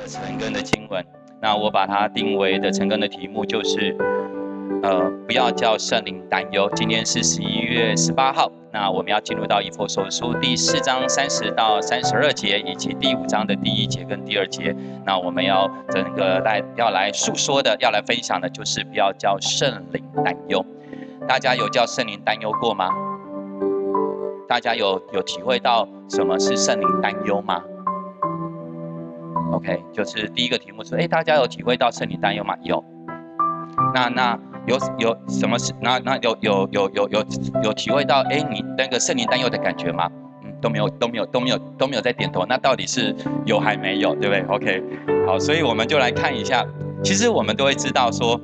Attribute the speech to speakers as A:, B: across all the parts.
A: 的晨更的经文。那我把它定为的陈根的题目就是，呃，不要叫圣灵担忧。今天是十一月十八号，那我们要进入到以佛所书第四章三十到三十二节，以及第五章的第一节跟第二节。那我们要整个来要来诉说的，要来分享的就是不要叫圣灵担忧。大家有叫圣灵担忧过吗？大家有有体会到什么是圣灵担忧吗？OK，就是第一个题目说：哎，大家有体会到圣灵担忧吗？有。那那有有什么是？那那有有有有有有体会到？哎，你那个圣灵担忧的感觉吗？嗯，都没有都没有都没有都没有在点头。那到底是有还没有？对不对？OK，好，所以我们就来看一下。其实我们都会知道说。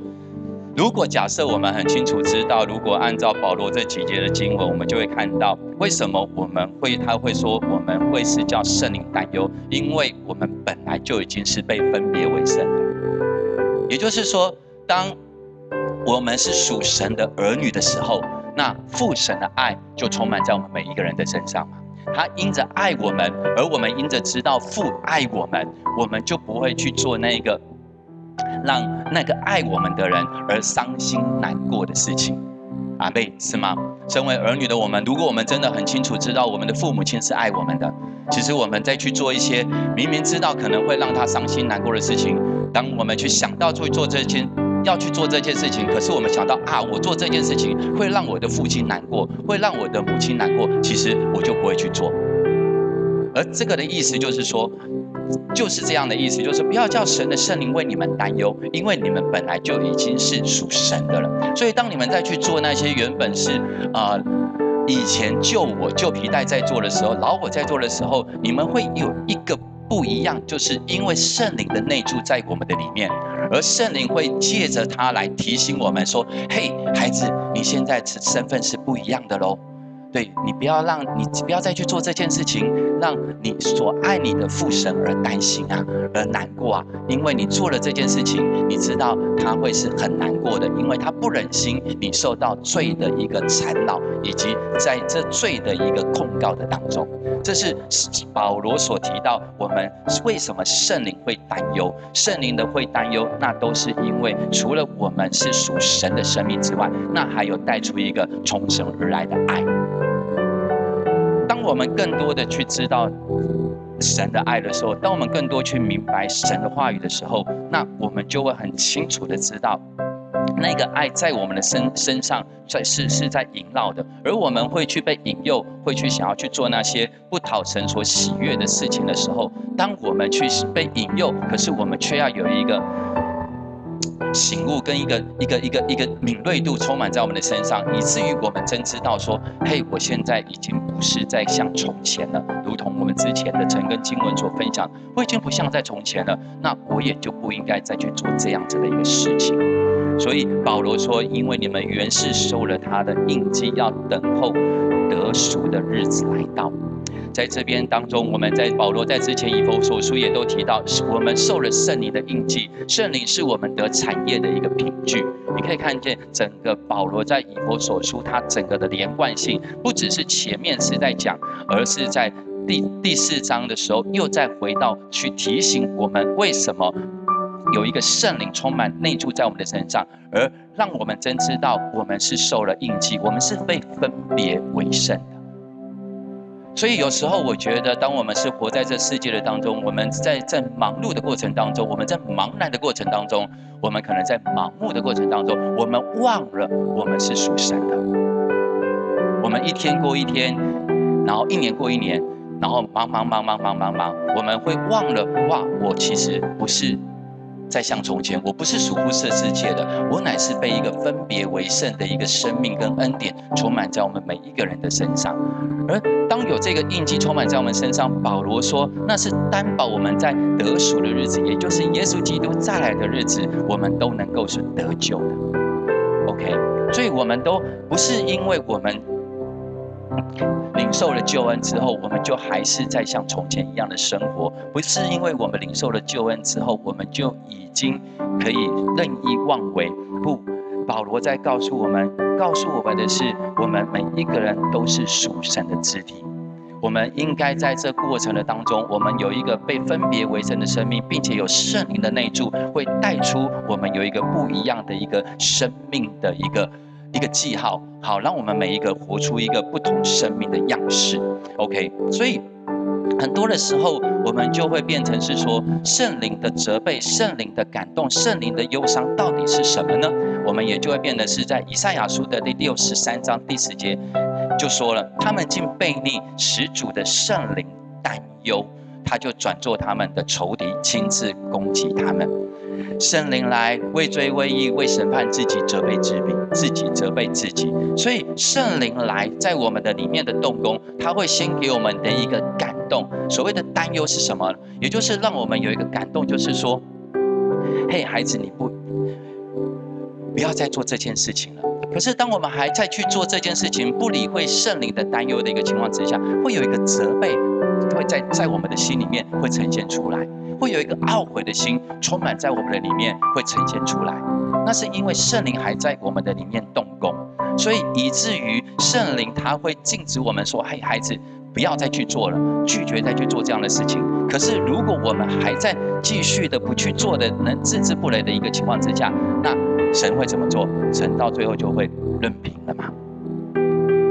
A: 如果假设我们很清楚知道，如果按照保罗这几节的经文，我们就会看到为什么我们会他会说我们会是叫圣灵担忧，因为我们本来就已经是被分别为圣的。也就是说，当我们是属神的儿女的时候，那父神的爱就充满在我们每一个人的身上嘛。他因着爱我们，而我们因着知道父爱我们，我们就不会去做那个。让那个爱我们的人而伤心难过的事情，阿妹是吗？身为儿女的我们，如果我们真的很清楚知道我们的父母亲是爱我们的，其实我们再去做一些明明知道可能会让他伤心难过的事情，当我们去想到去做这件要去做这件事情，可是我们想到啊，我做这件事情会让我的父亲难过，会让我的母亲难过，其实我就不会去做。而这个的意思就是说。就是这样的意思，就是不要叫神的圣灵为你们担忧，因为你们本来就已经是属神的了。所以当你们再去做那些原本是啊以前旧我旧皮带在做的时候，老我在做的时候，你们会有一个不一样，就是因为圣灵的内住在我们的里面，而圣灵会借着它来提醒我们说：“嘿，孩子，你现在身份是不一样的喽。”对你不要让你不要再去做这件事情，让你所爱你的父神而担心啊，而难过啊，因为你做了这件事情，你知道他会是很难过的，因为他不忍心你受到罪的一个缠绕，以及在这罪的一个控告的当中。这是保罗所提到，我们为什么圣灵会担忧？圣灵的会担忧，那都是因为除了我们是属神的生命之外，那还有带出一个从神而来的爱。我们更多的去知道神的爱的时候，当我们更多去明白神的话语的时候，那我们就会很清楚的知道，那个爱在我们的身身上在是是在萦绕的，而我们会去被引诱，会去想要去做那些不讨神所喜悦的事情的时候，当我们去被引诱，可是我们却要有一个。醒悟跟一个一个一个一个敏锐度充满在我们的身上，以至于我们真知道说：嘿，我现在已经不是在像从前了，如同我们之前的陈跟经文所分享，我已经不像在从前了。那我也就不应该再去做这样子的一个事情。所以保罗说：因为你们原是受了他的印记，要等候得赎的日子来到。在这边当中，我们在保罗在之前以弗所书也都提到，我们受了圣灵的印记，圣灵是我们得产业的一个凭据。你可以看见整个保罗在以弗所书，它整个的连贯性，不只是前面是在讲，而是在第第四章的时候，又再回到去提醒我们，为什么有一个圣灵充满内住在我们的身上，而让我们真知道我们是受了印记，我们是被分别为圣。所以有时候我觉得，当我们是活在这世界的当中，我们在在忙碌的过程当中，我们在茫然的过程当中，我们可能在盲目的过程当中，我们忘了我们是属神的。我们一天过一天，然后一年过一年，然后忙忙忙忙忙忙忙，我们会忘了哇，我其实不是。在像从前，我不是属乎这世界的，我乃是被一个分别为圣的一个生命跟恩典充满在我们每一个人的身上。而当有这个印记充满在我们身上，保罗说，那是担保我们在得赎的日子，也就是耶稣基督再来的日子，我们都能够是得救的。OK，所以我们都不是因为我们。领受了救恩之后，我们就还是在像从前一样的生活，不是因为我们领受了救恩之后，我们就已经可以任意妄为。不，保罗在告诉我们，告诉我们的是，我们每一个人都是属神的肢体。我们应该在这过程的当中，我们有一个被分别为圣的生命，并且有圣灵的内住，会带出我们有一个不一样的一个生命的一个一个记号，好，让我们每一个活出一个不同生命的样式。OK，所以。很多的时候，我们就会变成是说，圣灵的责备、圣灵的感动、圣灵的忧伤到底是什么呢？我们也就会变得是在以赛亚书的第六十三章第十节就说了，他们竟背逆始祖的圣灵担忧，他就转做他们的仇敌，亲自攻击他们。圣灵来为罪为义为审判自己责备自己，自己责备自己。所以圣灵来在我们的里面的动工，他会先给我们的一个感动。所谓的担忧是什么？也就是让我们有一个感动，就是说，嘿，孩子，你不不要再做这件事情了。可是当我们还在去做这件事情，不理会圣灵的担忧的一个情况之下，会有一个责备，会在在我们的心里面会呈现出来。会有一个懊悔的心充满在我们的里面，会呈现出来。那是因为圣灵还在我们的里面动工，所以以至于圣灵他会禁止我们说：“嘿，孩子，不要再去做了，拒绝再去做这样的事情。”可是如果我们还在继续的不去做的，能置之不理的一个情况之下，那神会怎么做？神到最后就会任凭了嘛。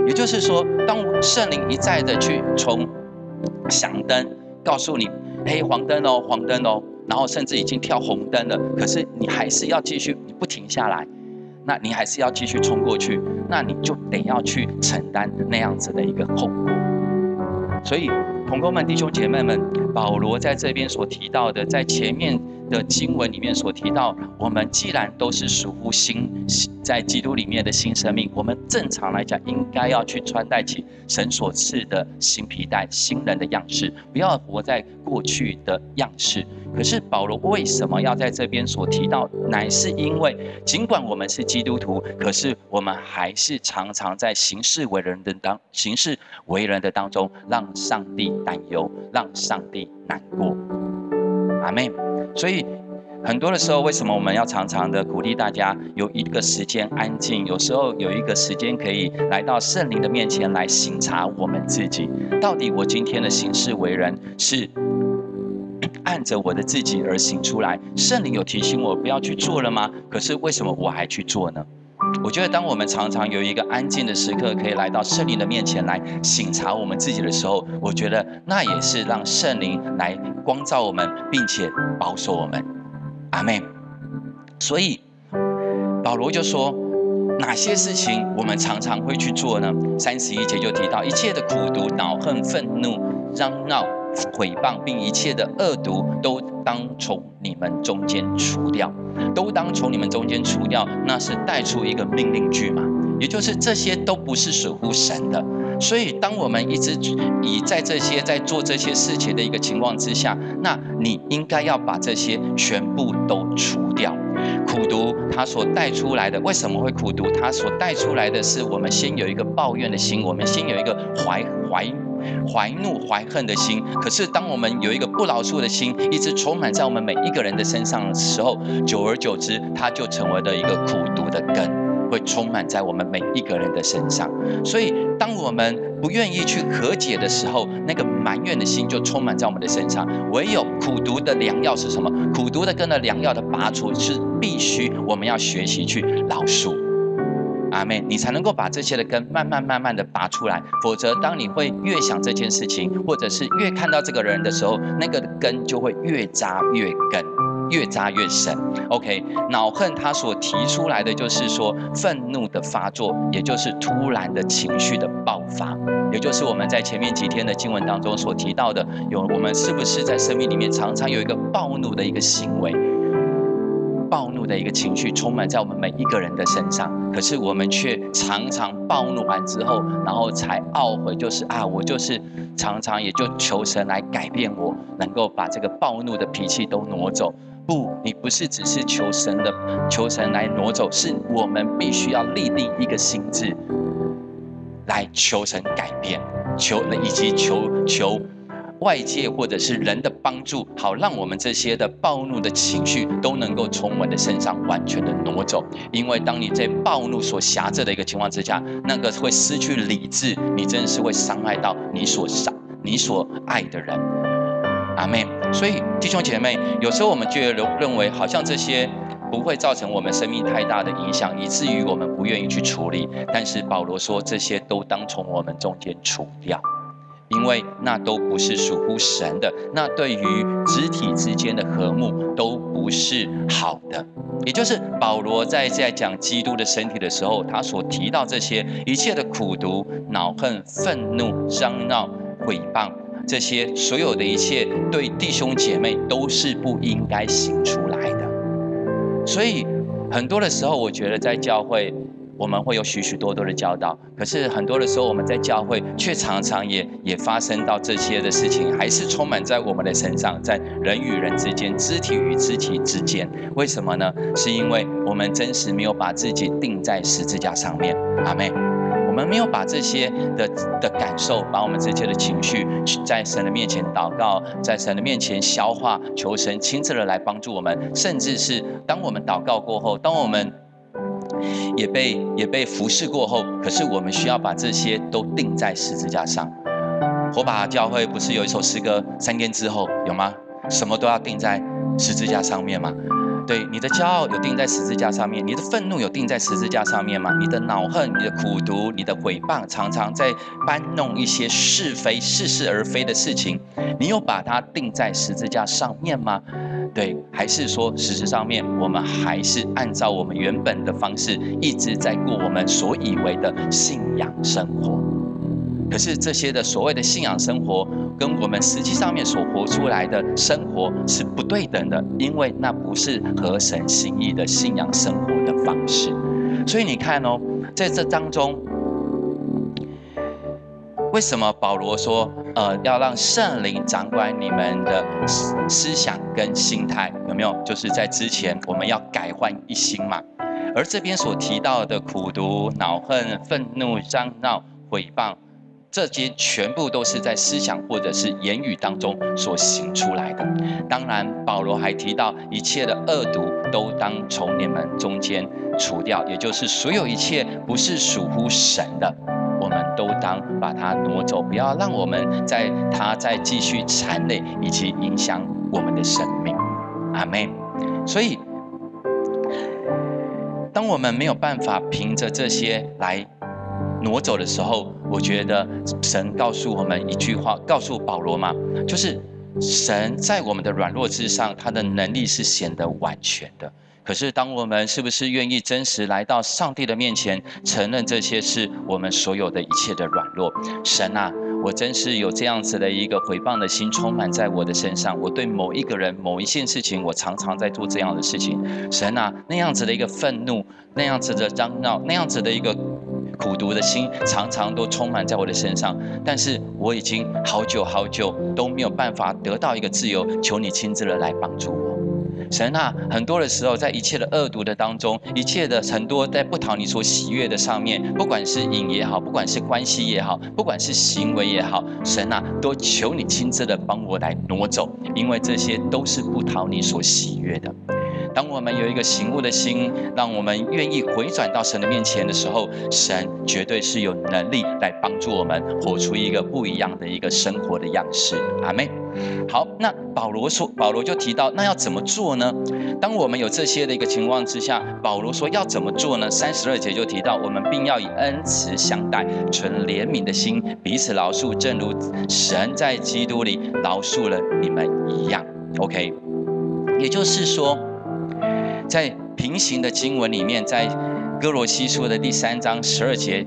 A: 也就是说，当圣灵一再的去从响灯告诉你。黑黄灯哦，黄灯哦，然后甚至已经跳红灯了，可是你还是要继续，你不停下来，那你还是要继续冲过去，那你就得要去承担那样子的一个后果。所以，同工们、弟兄姐妹们，保罗在这边所提到的，在前面。的经文里面所提到，我们既然都是属乎新，在基督里面的新生命，我们正常来讲应该要去穿戴起神所赐的新皮带、新人的样式，不要活在过去的样式。可是保罗为什么要在这边所提到，乃是因为尽管我们是基督徒，可是我们还是常常在行事为人的当行事为人的当中，让上帝担忧，让上帝难过。阿妹。所以，很多的时候，为什么我们要常常的鼓励大家有一个时间安静？有时候有一个时间可以来到圣灵的面前来省察我们自己，到底我今天的行事为人是按着我的自己而行出来？圣灵有提醒我不要去做了吗？可是为什么我还去做呢？我觉得，当我们常常有一个安静的时刻，可以来到圣灵的面前来省察我们自己的时候，我觉得那也是让圣灵来光照我们，并且保守我们。阿妹。所以保罗就说，哪些事情我们常常会去做呢？三十一节就提到，一切的苦毒、恼恨、愤怒、嚷闹、毁谤，并一切的恶毒，都当从你们中间除掉。都当从你们中间除掉，那是带出一个命令句嘛？也就是这些都不是属乎神的。所以，当我们一直以在这些在做这些事情的一个情况之下，那你应该要把这些全部都除掉。苦读它所带出来的，为什么会苦读？它所带出来的是我们先有一个抱怨的心，我们先有一个怀怀。怀怒怀恨的心，可是当我们有一个不饶恕的心，一直充满在我们每一个人的身上的时候，久而久之，它就成为了一个苦毒的根，会充满在我们每一个人的身上。所以，当我们不愿意去和解的时候，那个埋怨的心就充满在我们的身上。唯有苦毒的良药是什么？苦毒的根的良药的拔除，是必须我们要学习去饶恕。阿妹，你才能够把这些的根慢慢慢慢的拔出来，否则当你会越想这件事情，或者是越看到这个人的时候，那个根就会越扎越根，越扎越深。OK，恼恨他所提出来的就是说愤怒的发作，也就是突然的情绪的爆发，也就是我们在前面几天的经文当中所提到的，有我们是不是在生命里面常常有一个暴怒的一个行为？暴怒的一个情绪充满在我们每一个人的身上，可是我们却常常暴怒完之后，然后才懊悔，就是啊，我就是常常也就求神来改变我，能够把这个暴怒的脾气都挪走。不，你不是只是求神的，求神来挪走，是我们必须要立定一个心智，来求神改变，求以及求求。外界或者是人的帮助，好让我们这些的暴怒的情绪都能够从我们的身上完全的挪走。因为当你在暴怒所辖制的一个情况之下，那个会失去理智，你真的是会伤害到你所伤你所爱的人。阿妹，所以弟兄姐妹，有时候我们觉得认为好像这些不会造成我们生命太大的影响，以至于我们不愿意去处理。但是保罗说，这些都当从我们中间除掉。因为那都不是属乎神的，那对于肢体之间的和睦都不是好的。也就是保罗在在讲基督的身体的时候，他所提到这些一切的苦毒、恼恨、愤怒、嚷闹、诽谤，这些所有的一切，对弟兄姐妹都是不应该行出来的。所以很多的时候，我觉得在教会。我们会有许许多多的教导，可是很多的时候，我们在教会却常常也也发生到这些的事情，还是充满在我们的身上，在人与人之间、肢体与肢体之间。为什么呢？是因为我们真实没有把自己定在十字架上面，阿妹，我们没有把这些的的感受，把我们这些的情绪，在神的面前祷告，在神的面前消化，求神亲自的来帮助我们，甚至是当我们祷告过后，当我们。也被也被服侍过后，可是我们需要把这些都钉在十字架上。火把教会不是有一首诗歌《三天之后》有吗？什么都要钉在十字架上面吗？对，你的骄傲有钉在十字架上面，你的愤怒有钉在十字架上面吗？你的恼恨、你的苦毒、你的诽谤，常常在搬弄一些是非、似是而非的事情，你有把它钉在十字架上面吗？对，还是说实质上面，我们还是按照我们原本的方式，一直在过我们所以为的信仰生活。可是这些的所谓的信仰生活，跟我们实际上面所活出来的生活是不对等的，因为那不是合神心意的信仰生活的方式。所以你看哦，在这当中。为什么保罗说，呃，要让圣灵掌管你们的思思想跟心态？有没有？就是在之前我们要改换一心嘛。而这边所提到的苦毒、恼恨、愤怒、嚷闹、诽谤，这些全部都是在思想或者是言语当中所行出来的。当然，保罗还提到一切的恶毒都当从你们中间除掉，也就是所有一切不是属乎神的。都当把它挪走，不要让我们在它再继续缠累以及影响我们的生命。阿门。所以，当我们没有办法凭着这些来挪走的时候，我觉得神告诉我们一句话，告诉保罗嘛，就是神在我们的软弱之上，他的能力是显得完全的。可是，当我们是不是愿意真实来到上帝的面前，承认这些是我们所有的一切的软弱？神啊，我真是有这样子的一个回谤的心充满在我的身上。我对某一个人、某一件事情，我常常在做这样的事情。神啊，那样子的一个愤怒，那样子的嚷闹，那样子的一个苦毒的心，常常都充满在我的身上。但是我已经好久好久都没有办法得到一个自由，求你亲自的来帮助我。神啊，很多的时候，在一切的恶毒的当中，一切的很多在不讨你所喜悦的上面，不管是瘾也好，不管是关系也好，不管是行为也好，神啊，都求你亲自的帮我来挪走，因为这些都是不讨你所喜悦的。当我们有一个醒悟的心，让我们愿意回转到神的面前的时候，神绝对是有能力来帮助我们活出一个不一样的一个生活的样式。阿妹，好，那保罗说，保罗就提到，那要怎么做呢？当我们有这些的一个情况之下，保罗说要怎么做呢？三十二节就提到，我们并要以恩慈相待，存怜悯的心，彼此饶恕，正如神在基督里饶恕了你们一样。OK，也就是说。在平行的经文里面，在哥罗西书的第三章十二节，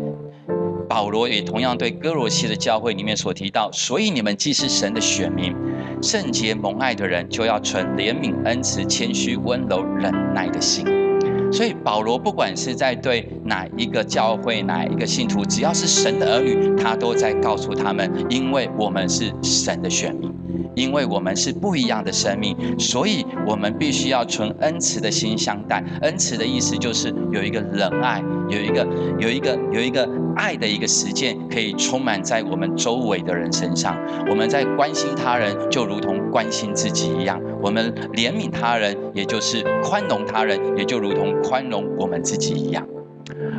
A: 保罗也同样对哥罗西的教会里面所提到，所以你们既是神的选民，圣洁蒙爱的人，就要存怜悯、恩慈、谦虚、温柔、忍耐的心。所以保罗不管是在对哪一个教会、哪一个信徒，只要是神的儿女，他都在告诉他们，因为我们是神的选民。因为我们是不一样的生命，所以我们必须要存恩慈的心相待。恩慈的意思就是有一个仁爱，有一个有一个有一个爱的一个实践，可以充满在我们周围的人身上。我们在关心他人，就如同关心自己一样；我们怜悯他人，也就是宽容他人，也就如同宽容我们自己一样。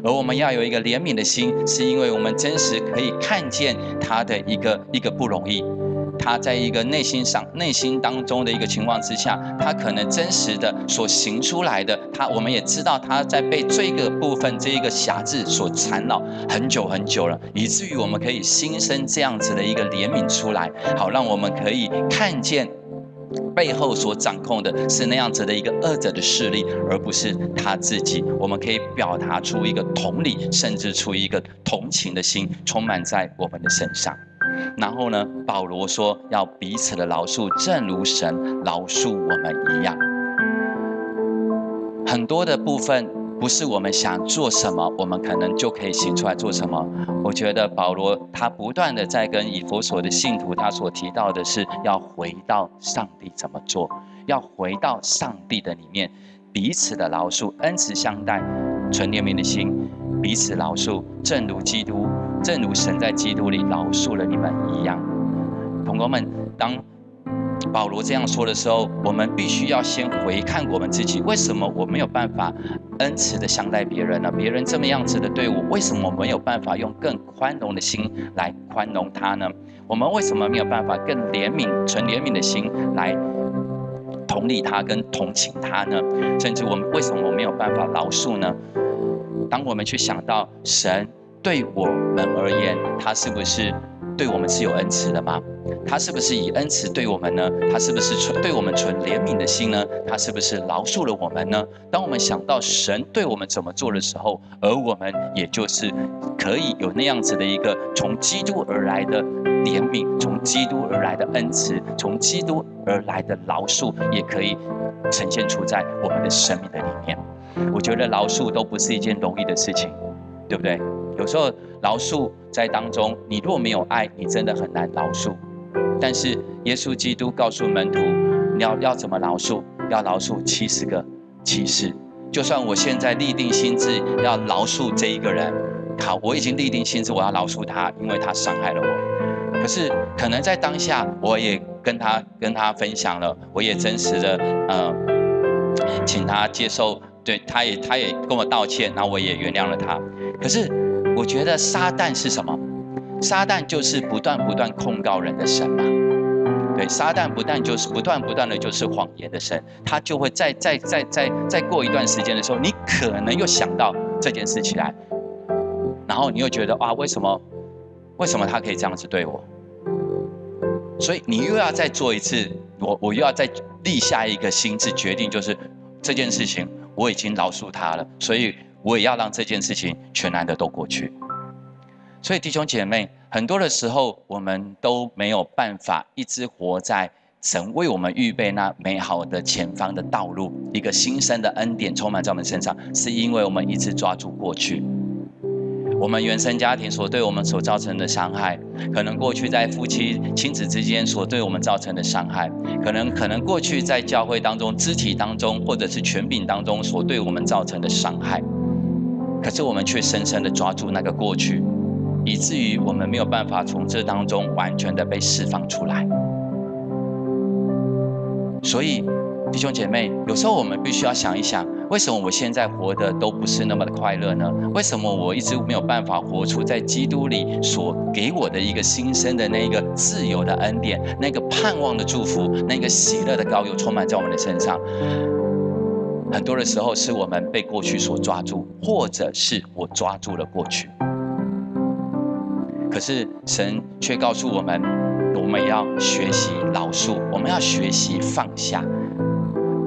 A: 而我们要有一个怜悯的心，是因为我们真实可以看见他的一个一个不容易。他在一个内心上、内心当中的一个情况之下，他可能真实的所行出来的，他我们也知道他在被这个部分这一个瑕疵所缠绕很久很久了，以至于我们可以心生这样子的一个怜悯出来，好让我们可以看见背后所掌控的是那样子的一个恶者的势力，而不是他自己。我们可以表达出一个同理，甚至出一个同情的心，充满在我们的身上。然后呢？保罗说要彼此的饶恕，正如神饶恕我们一样。很多的部分不是我们想做什么，我们可能就可以行出来做什么。我觉得保罗他不断的在跟以佛所的信徒，他所提到的是要回到上帝怎么做，要回到上帝的里面，彼此的饶恕，恩慈相待，纯怜悯的心，彼此饶恕，正如基督。正如神在基督里饶恕了你们一样，同工们，当保罗这样说的时候，我们必须要先回看我们自己。为什么我没有办法恩慈的相待别人呢？别人这么样子的对我，为什么没有办法用更宽容的心来宽容他呢？我们为什么没有办法更怜悯、纯怜悯的心来同理他、跟同情他呢？甚至我们为什么没有办法饶恕呢？当我们去想到神。对我们而言，他是不是对我们是有恩慈的吗？他是不是以恩慈对我们呢？他是不是纯对我们纯怜悯的心呢？他是不是饶恕了我们呢？当我们想到神对我们怎么做的时候，而我们也就是可以有那样子的一个从基督而来的怜悯，从基督而来的恩慈，从基督而来的饶恕，也可以呈现出在我们的生命的里面。我觉得饶恕都不是一件容易的事情，对不对？有时候饶恕在当中，你若没有爱，你真的很难饶恕。但是耶稣基督告诉门徒，你要要怎么饶恕？要饶恕七十个七十。就算我现在立定心志要饶恕这一个人，好，我已经立定心志我要饶恕他，因为他伤害了我。可是可能在当下，我也跟他跟他分享了，我也真实的呃，请他接受，对，他也他也跟我道歉，然后我也原谅了他。可是。我觉得撒旦是什么？撒旦就是不断不断控告人的神嘛。对，撒旦不但就是不断不断的就是谎言的神，他就会再再再再再过一段时间的时候，你可能又想到这件事起来，然后你又觉得啊，为什么为什么他可以这样子对我？所以你又要再做一次，我我又要再立下一个心智决定，就是这件事情我已经饶恕他了，所以。我也要让这件事情全然的都过去。所以弟兄姐妹，很多的时候我们都没有办法一直活在神为我们预备那美好的前方的道路，一个新生的恩典充满在我们身上，是因为我们一直抓住过去。我们原生家庭所对我们所造成的伤害，可能过去在夫妻亲子之间所对我们造成的伤害，可能可能过去在教会当中肢体当中或者是权柄当中所对我们造成的伤害。可是我们却深深的抓住那个过去，以至于我们没有办法从这当中完全的被释放出来。所以，弟兄姐妹，有时候我们必须要想一想，为什么我现在活的都不是那么的快乐呢？为什么我一直没有办法活出在基督里所给我的一个新生的那一个自由的恩典，那个盼望的祝福，那个喜乐的高油充满在我们的身上？很多的时候，是我们被过去所抓住，或者是我抓住了过去。可是神却告诉我们，我们要学习饶恕，我们要学习放下，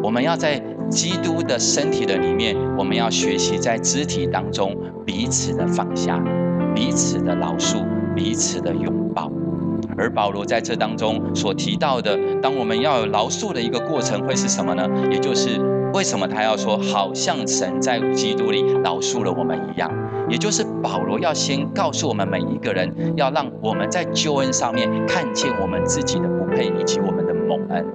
A: 我们要在基督的身体的里面，我们要学习在肢体当中彼此的放下，彼此的饶恕，彼此的拥抱。而保罗在这当中所提到的，当我们要有饶恕的一个过程，会是什么呢？也就是为什么他要说，好像神在基督里饶恕了我们一样？也就是保罗要先告诉我们每一个人，要让我们在救恩上面看见我们自己的不配以及我们的蒙恩。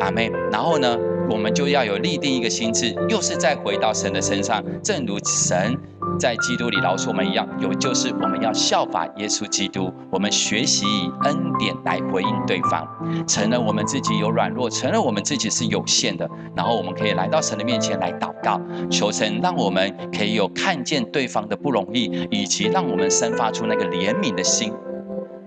A: 阿妹，然后呢，我们就要有立定一个心志，又是再回到神的身上，正如神。在基督里饶恕我们一样，有就是我们要效法耶稣基督，我们学习以恩典来回应对方，承认我们自己有软弱，承认我们自己是有限的，然后我们可以来到神的面前来祷告，求神让我们可以有看见对方的不容易，以及让我们生发出那个怜悯的心，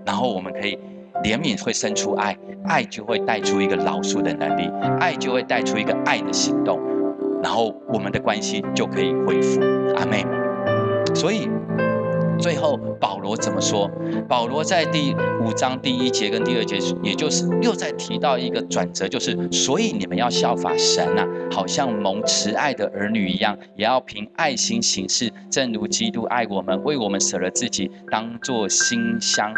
A: 然后我们可以怜悯会生出爱，爱就会带出一个饶恕的能力，爱就会带出一个爱的行动，然后我们的关系就可以恢复。阿妹。所以最后保罗怎么说？保罗在第五章第一节跟第二节，也就是又在提到一个转折，就是所以你们要效法神啊，好像蒙慈爱的儿女一样，也要凭爱心行事，正如基督爱我们，为我们舍了自己，当做馨香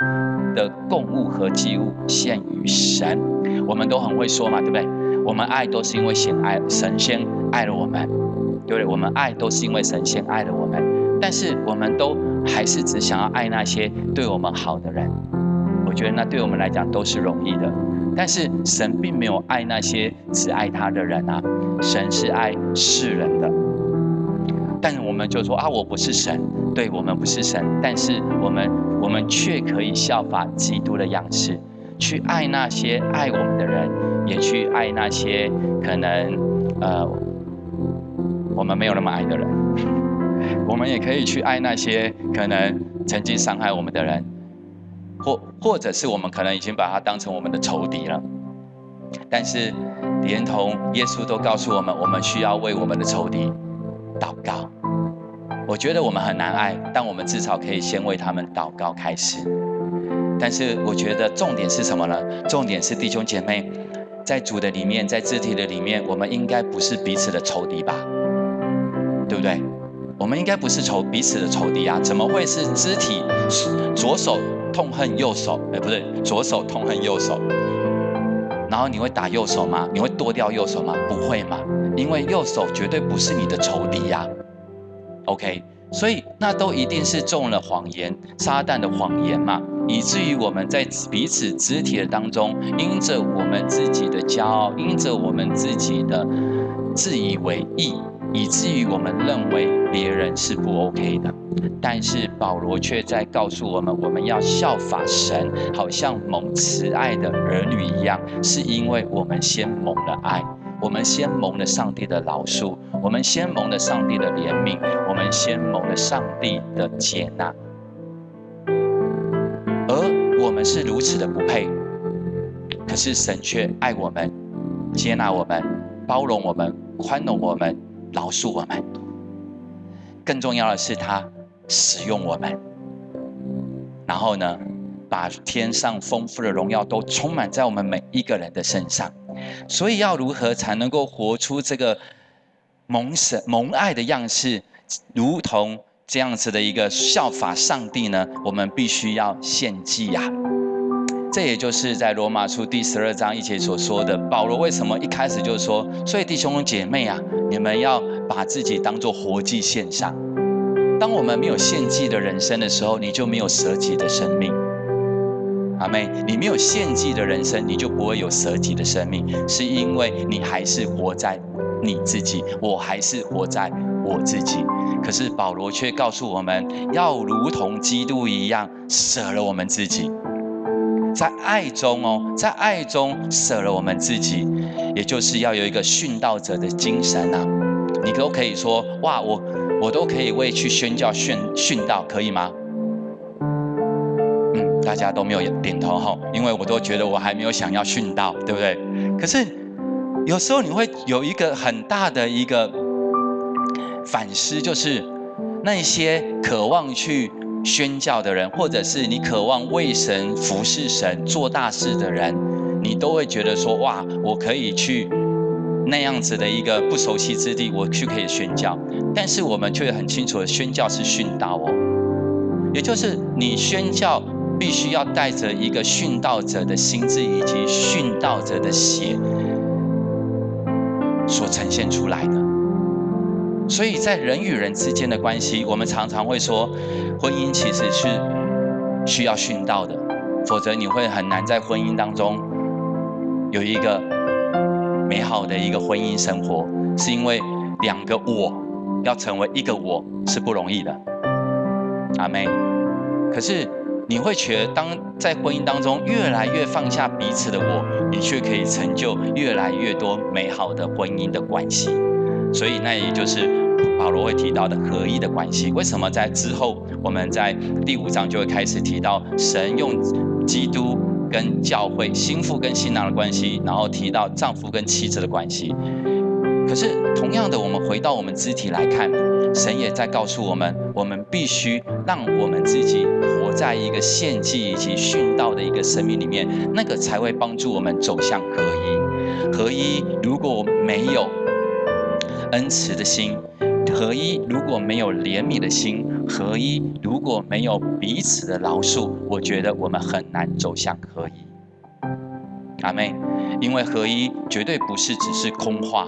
A: 的供物和祭物献于神。我们都很会说嘛，对不对？我们爱都是因为先爱神仙爱了我们，对不对？我们爱都是因为神仙爱了我们。但是我们都还是只想要爱那些对我们好的人，我觉得那对我们来讲都是容易的。但是神并没有爱那些只爱他的人啊，神是爱世人的。但是我们就说啊，我不是神，对我们不是神，但是我们我们却可以效法基督的样式，去爱那些爱我们的人，也去爱那些可能呃我们没有那么爱的人。我们也可以去爱那些可能曾经伤害我们的人，或或者是我们可能已经把他当成我们的仇敌了。但是，连同耶稣都告诉我们，我们需要为我们的仇敌祷告。我觉得我们很难爱，但我们至少可以先为他们祷告开始。但是，我觉得重点是什么呢？重点是弟兄姐妹，在主的里面，在肢体的里面，我们应该不是彼此的仇敌吧？对不对？我们应该不是仇彼此的仇敌啊，怎么会是肢体左手痛恨右手？哎，不对，左手痛恨右手。然后你会打右手吗？你会剁掉右手吗？不会嘛，因为右手绝对不是你的仇敌呀。OK，所以那都一定是中了谎言，撒旦的谎言嘛，以至于我们在彼此肢体的当中，因着我们自己的骄傲，因着我们自己的自以为意。以至于我们认为别人是不 OK 的，但是保罗却在告诉我们，我们要效法神，好像蒙慈爱的儿女一样，是因为我们先蒙了爱，我们先蒙了上帝的饶恕，我们先蒙了上帝的怜悯，我们先蒙了上帝的接纳，而我们是如此的不配，可是神却爱我们，接纳我们，包容我们，宽容我们。饶恕我们，更重要的是他使用我们，然后呢，把天上丰富的荣耀都充满在我们每一个人的身上。所以要如何才能够活出这个蒙神蒙爱的样式，如同这样子的一个效法上帝呢？我们必须要献祭呀。这也就是在罗马书第十二章一节所说的，保罗为什么一开始就说：“所以弟兄姐妹啊，你们要把自己当做活祭献上。当我们没有献祭的人生的时候，你就没有舍己的生命。阿妹，你没有献祭的人生，你就不会有舍己的生命，是因为你还是活在你自己，我还是活在我自己。可是保罗却告诉我们要如同基督一样，舍了我们自己。”在爱中哦，在爱中舍了我们自己，也就是要有一个殉道者的精神啊！你都可以说哇，我我都可以为去宣教殉殉道，可以吗？嗯，大家都没有点头哈，因为我都觉得我还没有想要殉道，对不对？可是有时候你会有一个很大的一个反思，就是那些渴望去。宣教的人，或者是你渴望为神服侍神做大事的人，你都会觉得说：哇，我可以去那样子的一个不熟悉之地，我去可以宣教。但是我们却很清楚，宣教是殉道哦，也就是你宣教必须要带着一个殉道者的心智以及殉道者的血所呈现出来的。所以在人与人之间的关系，我们常常会说，婚姻其实是需要殉道的，否则你会很难在婚姻当中有一个美好的一个婚姻生活，是因为两个我要成为一个我是不容易的。阿妹，可是你会觉得，当在婚姻当中越来越放下彼此的我，你却可以成就越来越多美好的婚姻的关系。所以，那也就是保罗会提到的合一的关系。为什么在之后，我们在第五章就会开始提到神用基督跟教会、心腹跟新郎的关系，然后提到丈夫跟妻子的关系。可是，同样的，我们回到我们肢体来看，神也在告诉我们，我们必须让我们自己活在一个献祭以及殉道的一个生命里面，那个才会帮助我们走向合一。合一如果没有，恩慈的心，合一；如果没有怜悯的心，合一；如果没有彼此的饶恕，我觉得我们很难走向合一。阿妹，因为合一绝对不是只是空话，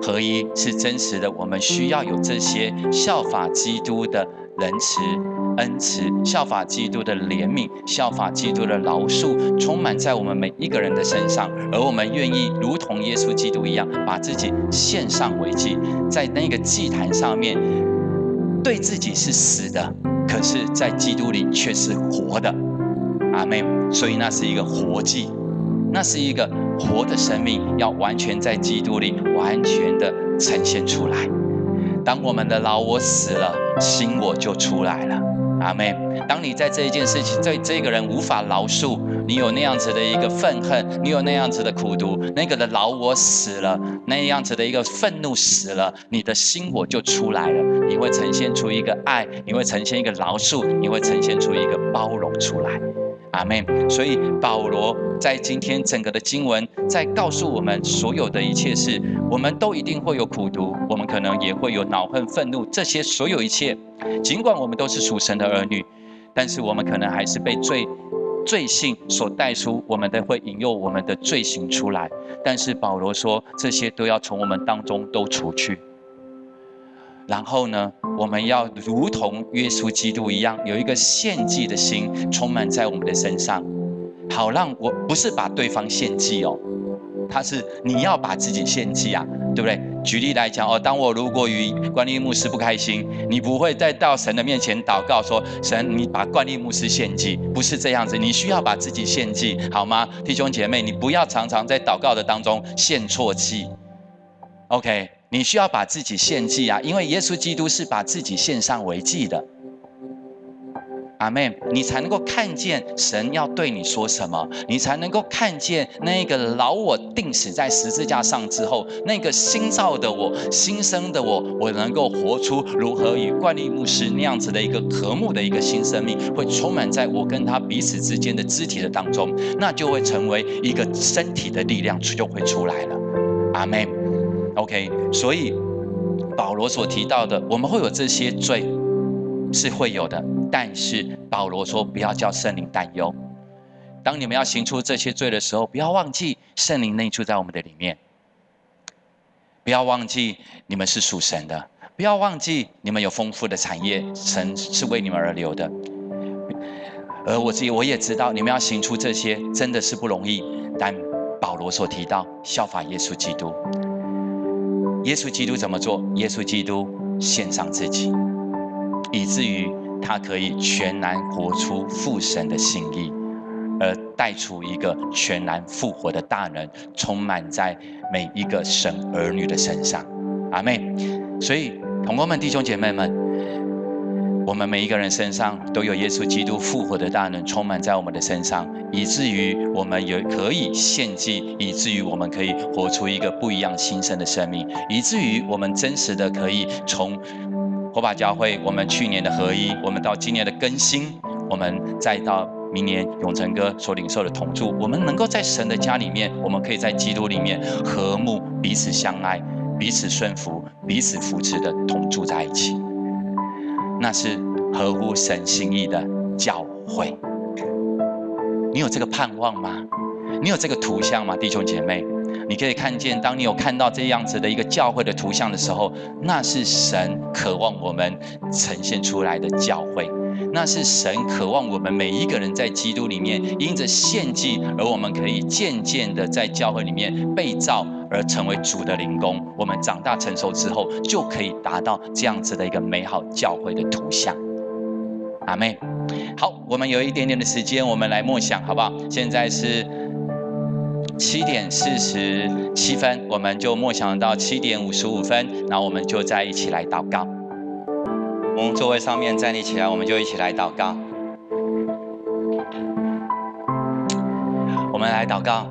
A: 合一是真实的。我们需要有这些效法基督的仁慈。恩慈，效法基督的怜悯，效法基督的饶恕，充满在我们每一个人的身上。而我们愿意如同耶稣基督一样，把自己献上为祭，在那个祭坛上面，对自己是死的，可是在基督里却是活的。阿门。所以那是一个活祭，那是一个活的生命，要完全在基督里完全的呈现出来。当我们的老我死了，新我就出来了。阿妹，当你在这一件事情，对这个人无法饶恕，你有那样子的一个愤恨，你有那样子的苦毒，那个的老我死了，那样子的一个愤怒死了，你的心我就出来了，你会呈现出一个爱，你会呈现一个饶恕，你会呈现出一个包容出来。阿妹，所以保罗在今天整个的经文在告诉我们，所有的一切事，我们都一定会有苦读，我们可能也会有恼恨、愤怒，这些所有一切。尽管我们都是属神的儿女，但是我们可能还是被罪罪性所带出，我们的会引诱我们的罪行出来。但是保罗说，这些都要从我们当中都除去。然后呢，我们要如同耶稣基督一样，有一个献祭的心充满在我们的身上，好让我不是把对方献祭哦，他是你要把自己献祭啊。对不对？举例来讲哦，当我如果与关立牧师不开心，你不会再到神的面前祷告说：“神，你把关立牧师献祭。”不是这样子，你需要把自己献祭，好吗？弟兄姐妹，你不要常常在祷告的当中献错祭。OK，你需要把自己献祭啊，因为耶稣基督是把自己献上为祭的。阿妹，你才能够看见神要对你说什么，你才能够看见那个老我定死在十字架上之后，那个新造的我、新生的我，我能够活出如何与冠利牧师那样子的一个和睦的一个新生命，会充满在我跟他彼此之间的肢体的当中，那就会成为一个身体的力量就会出来了。阿妹，OK，所以保罗所提到的，我们会有这些罪，是会有的。但是保罗说：“不要叫圣灵担忧。当你们要行出这些罪的时候，不要忘记圣灵内住在我们的里面。不要忘记你们是属神的，不要忘记你们有丰富的产业，神是为你们而留的。而我自己我也知道，你们要行出这些真的是不容易。但保罗所提到效法耶稣基督，耶稣基督怎么做？耶稣基督献上自己，以至于。”他可以全然活出父神的心意，而带出一个全然复活的大能，充满在每一个神儿女的身上。阿妹，所以同胞们、弟兄姐妹们，我们每一个人身上都有耶稣基督复活的大能充满在我们的身上，以至于我们有可以献祭，以至于我们可以活出一个不一样新生的生命，以至于我们真实的可以从。火把教会，我们去年的合一，我们到今年的更新，我们再到明年永成哥所领受的同住，我们能够在神的家里面，我们可以在基督里面和睦，彼此相爱，彼此顺服，彼此扶持的同住在一起，那是合乎神心意的教会。你有这个盼望吗？你有这个图像吗，弟兄姐妹？你可以看见，当你有看到这样子的一个教会的图像的时候，那是神渴望我们呈现出来的教会，那是神渴望我们每一个人在基督里面因着献祭，而我们可以渐渐的在教会里面被造，而成为主的灵工。我们长大成熟之后，就可以达到这样子的一个美好教会的图像。阿妹，好，我们有一点点的时间，我们来默想，好不好？现在是七点四十七分，我们就默想到七点五十五分，然后我们就再一起来祷告。我们座位上面站立起来，我们就一起来祷告。我们来祷告，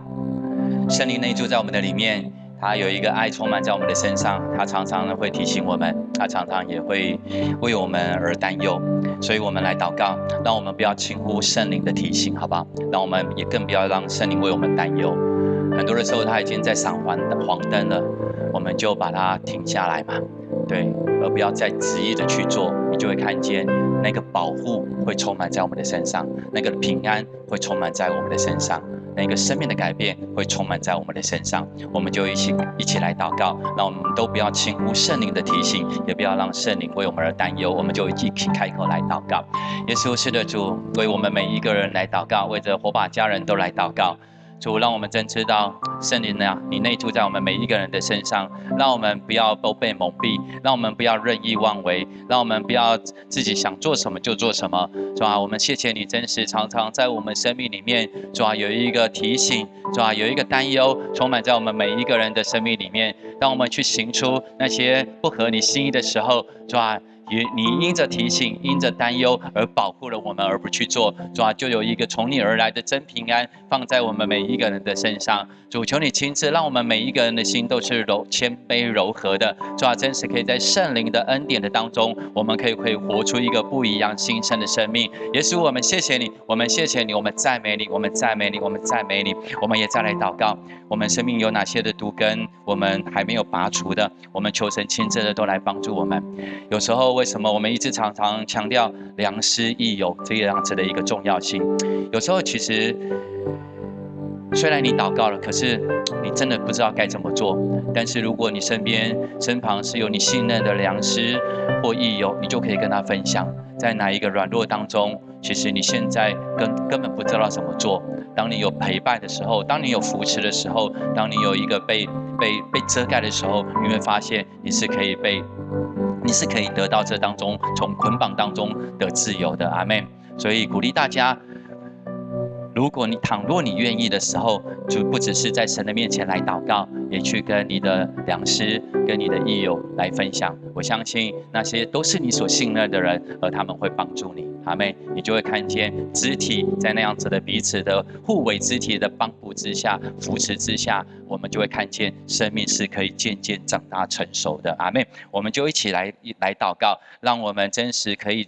A: 圣灵内住在我们的里面，他有一个爱充满在我们的身上，他常常呢会提醒我们，他常常也会为我们而担忧，所以我们来祷告，让我们不要轻忽圣灵的提醒，好不好？让我们也更不要让圣灵为我们担忧。很多的时候他已经在闪黄黄灯了，我们就把它停下来嘛。对，而不要再执意的去做，你就会看见那个保护会充满在我们的身上，那个平安会充满在我们的身上，那个生命的改变会充满在我们的身上。我们就一起一起来祷告，让我们都不要轻忽圣灵的提醒，也不要让圣灵为我们而担忧。我们就一起开口来祷告。耶稣是的主，为我们每一个人来祷告，为着火把家人都来祷告。主，让我们真知道圣灵啊，你内住在我们每一个人的身上，让我们不要都被蒙蔽，让我们不要任意妄为，让我们不要自己想做什么就做什么，是吧？我们谢谢你，真实常常在我们生命里面，是吧？有一个提醒，是吧？有一个担忧，充满在我们每一个人的生命里面，当我们去行出那些不合你心意的时候，是吧？也你因着提醒，因着担忧而保护了我们，而不去做，主啊，就有一个从你而来的真平安放在我们每一个人的身上。主求你亲自让我们每一个人的心都是柔谦卑柔和的，主啊，真实可以在圣灵的恩典的当中，我们可以可以活出一个不一样新生的生命。也使我们谢谢你，我们谢谢你，我们赞美你，我们赞美你，我们赞美你。我们也再来祷告，我们生命有哪些的毒根，我们还没有拔除的，我们求神亲自的都来帮助我们。有时候。为什么我们一直常常强调良师益友这样子的一个重要性？有时候其实，虽然你祷告了，可是你真的不知道该怎么做。但是如果你身边身旁是有你信任的良师或益友，你就可以跟他分享，在哪一个软弱当中，其实你现在根根本不知道怎么做。当你有陪伴的时候，当你有扶持的时候，当你有一个被被被遮盖的时候，你会发现你是可以被。你是可以得到这当中从捆绑当中的自由的，阿门。所以鼓励大家，如果你倘若你愿意的时候，就不只是在神的面前来祷告，也去跟你的良师、跟你的益友来分享。我相信那些都是你所信任的人，而他们会帮助你。阿妹，你就会看见肢体在那样子的彼此的互为肢体的帮扶之下、扶持之下，我们就会看见生命是可以渐渐长大成熟的。阿妹，我们就一起来来祷告，让我们真实可以。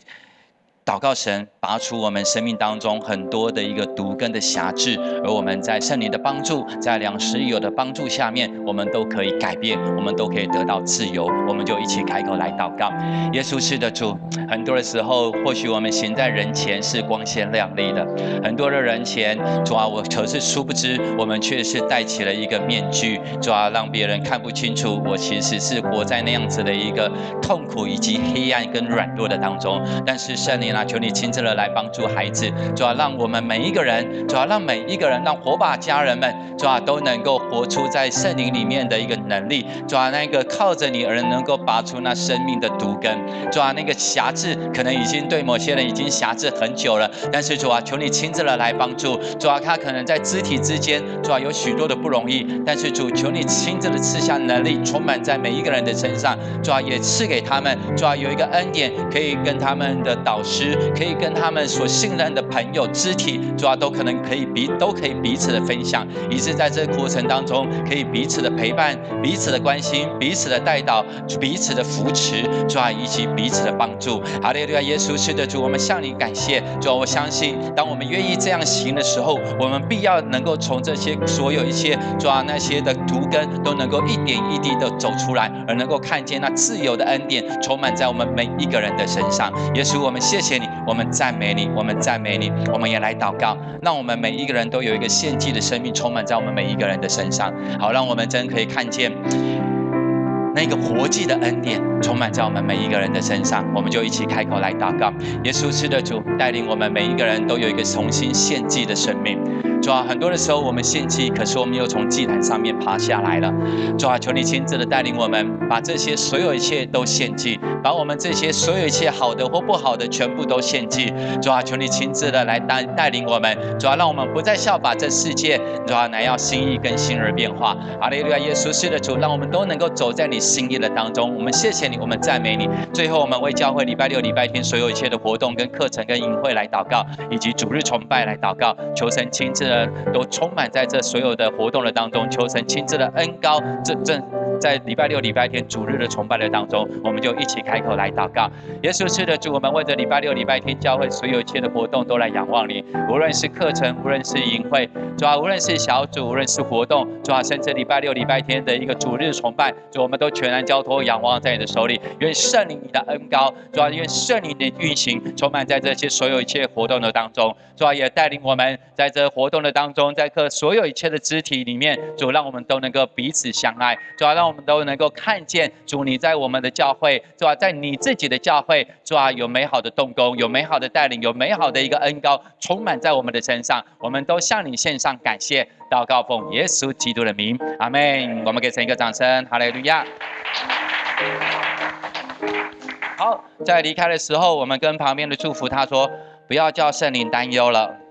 A: 祷告神拔除我们生命当中很多的一个毒根的辖制，而我们在圣灵的帮助，在两师友的帮助下面，我们都可以改变，我们都可以得到自由。我们就一起开口来祷告。耶稣是的主，很多的时候，或许我们行在人前是光鲜亮丽的，很多的人前，主啊，我可是殊不知，我们却是戴起了一个面具，主啊，让别人看不清楚，我其实是活在那样子的一个痛苦以及黑暗跟软弱的当中。但是圣灵。那求你亲自的来帮助孩子，主要让我们每一个人，主要让每一个人，让火把家人们，主要都能够活出在圣灵里面的一个能力，主要那个靠着你而能够拔出那生命的毒根，主要那个辖制可能已经对某些人已经辖制很久了，但是主啊，求你亲自的来帮助，主啊，他可能在肢体之间，主啊，有许多的不容易，但是主求你亲自的赐下能力，充满在每一个人的身上，主啊，也赐给他们，主啊，有一个恩典可以跟他们的导师。可以跟他们所信任的朋友、肢体，主要都可能可以彼都可以彼此的分享，以致在这个过程当中，可以彼此的陪伴、彼此的关心、彼此的带导、彼此的扶持，主要以及彼此的帮助。哈利路亚！耶稣是的主，我们向你感谢。主要我相信，当我们愿意这样行的时候，我们必要能够从这些所有一些，主要那些的毒根都能够一点一滴的走出来，而能够看见那自由的恩典充满在我们每一个人的身上。耶稣，我们谢谢。我们赞美你，我们赞美你，我们也来祷告，让我们每一个人都有一个献祭的生命充满在我们每一个人的身上。好，让我们真可以看见那个活祭的恩典充满在我们每一个人的身上。我们就一起开口来祷告，耶稣是的主，带领我们每一个人都有一个重新献祭的生命。主啊，很多的时候我们献祭，可是我们又从祭坛上面爬下来了。主啊，求你亲自的带领我们，把这些所有一切都献祭，把我们这些所有一切好的或不好的全部都献祭。主啊，求你亲自的来带带领我们。主啊，让我们不再效法这世界。主啊，乃要心意跟心而变化。阿利路亚，耶稣是的主，让我们都能够走在你心意的当中。我们谢谢你，我们赞美你。最后，我们为教会礼拜六、礼拜天所有一切的活动、跟课程、跟营会来祷告，以及主日崇拜来祷告，求神亲自的都充满在这所有的活动的当中，求神亲自的恩高这正。在礼拜六、礼拜天主日的崇拜的当中，我们就一起开口来祷告。耶稣是的主，我们为着礼拜六、礼拜天教会所有一切的活动都来仰望你。无论是课程，无论是营会，主啊，无论是小组，无论是活动，主啊，甚至礼拜六、礼拜天的一个主日崇拜，主，我们都全然交托仰望在你的手里。愿圣灵你的恩高，主啊，愿圣灵的运行充满在这些所有一切活动的当中，主啊，也带领我们在这活动的当中，在各所有一切的肢体里面，主让我们都能够彼此相爱，主啊，让。我们都能够看见主你在我们的教会，是吧？在你自己的教会，是吧？有美好的动工，有美好的带领，有美好的一个恩高充满在我们的身上。我们都向你献上感谢，祷告奉耶稣基督的名，阿门。我们给神一个掌声，哈利路亚。好，在离开的时候，我们跟旁边的祝福他说：不要叫圣灵担忧了。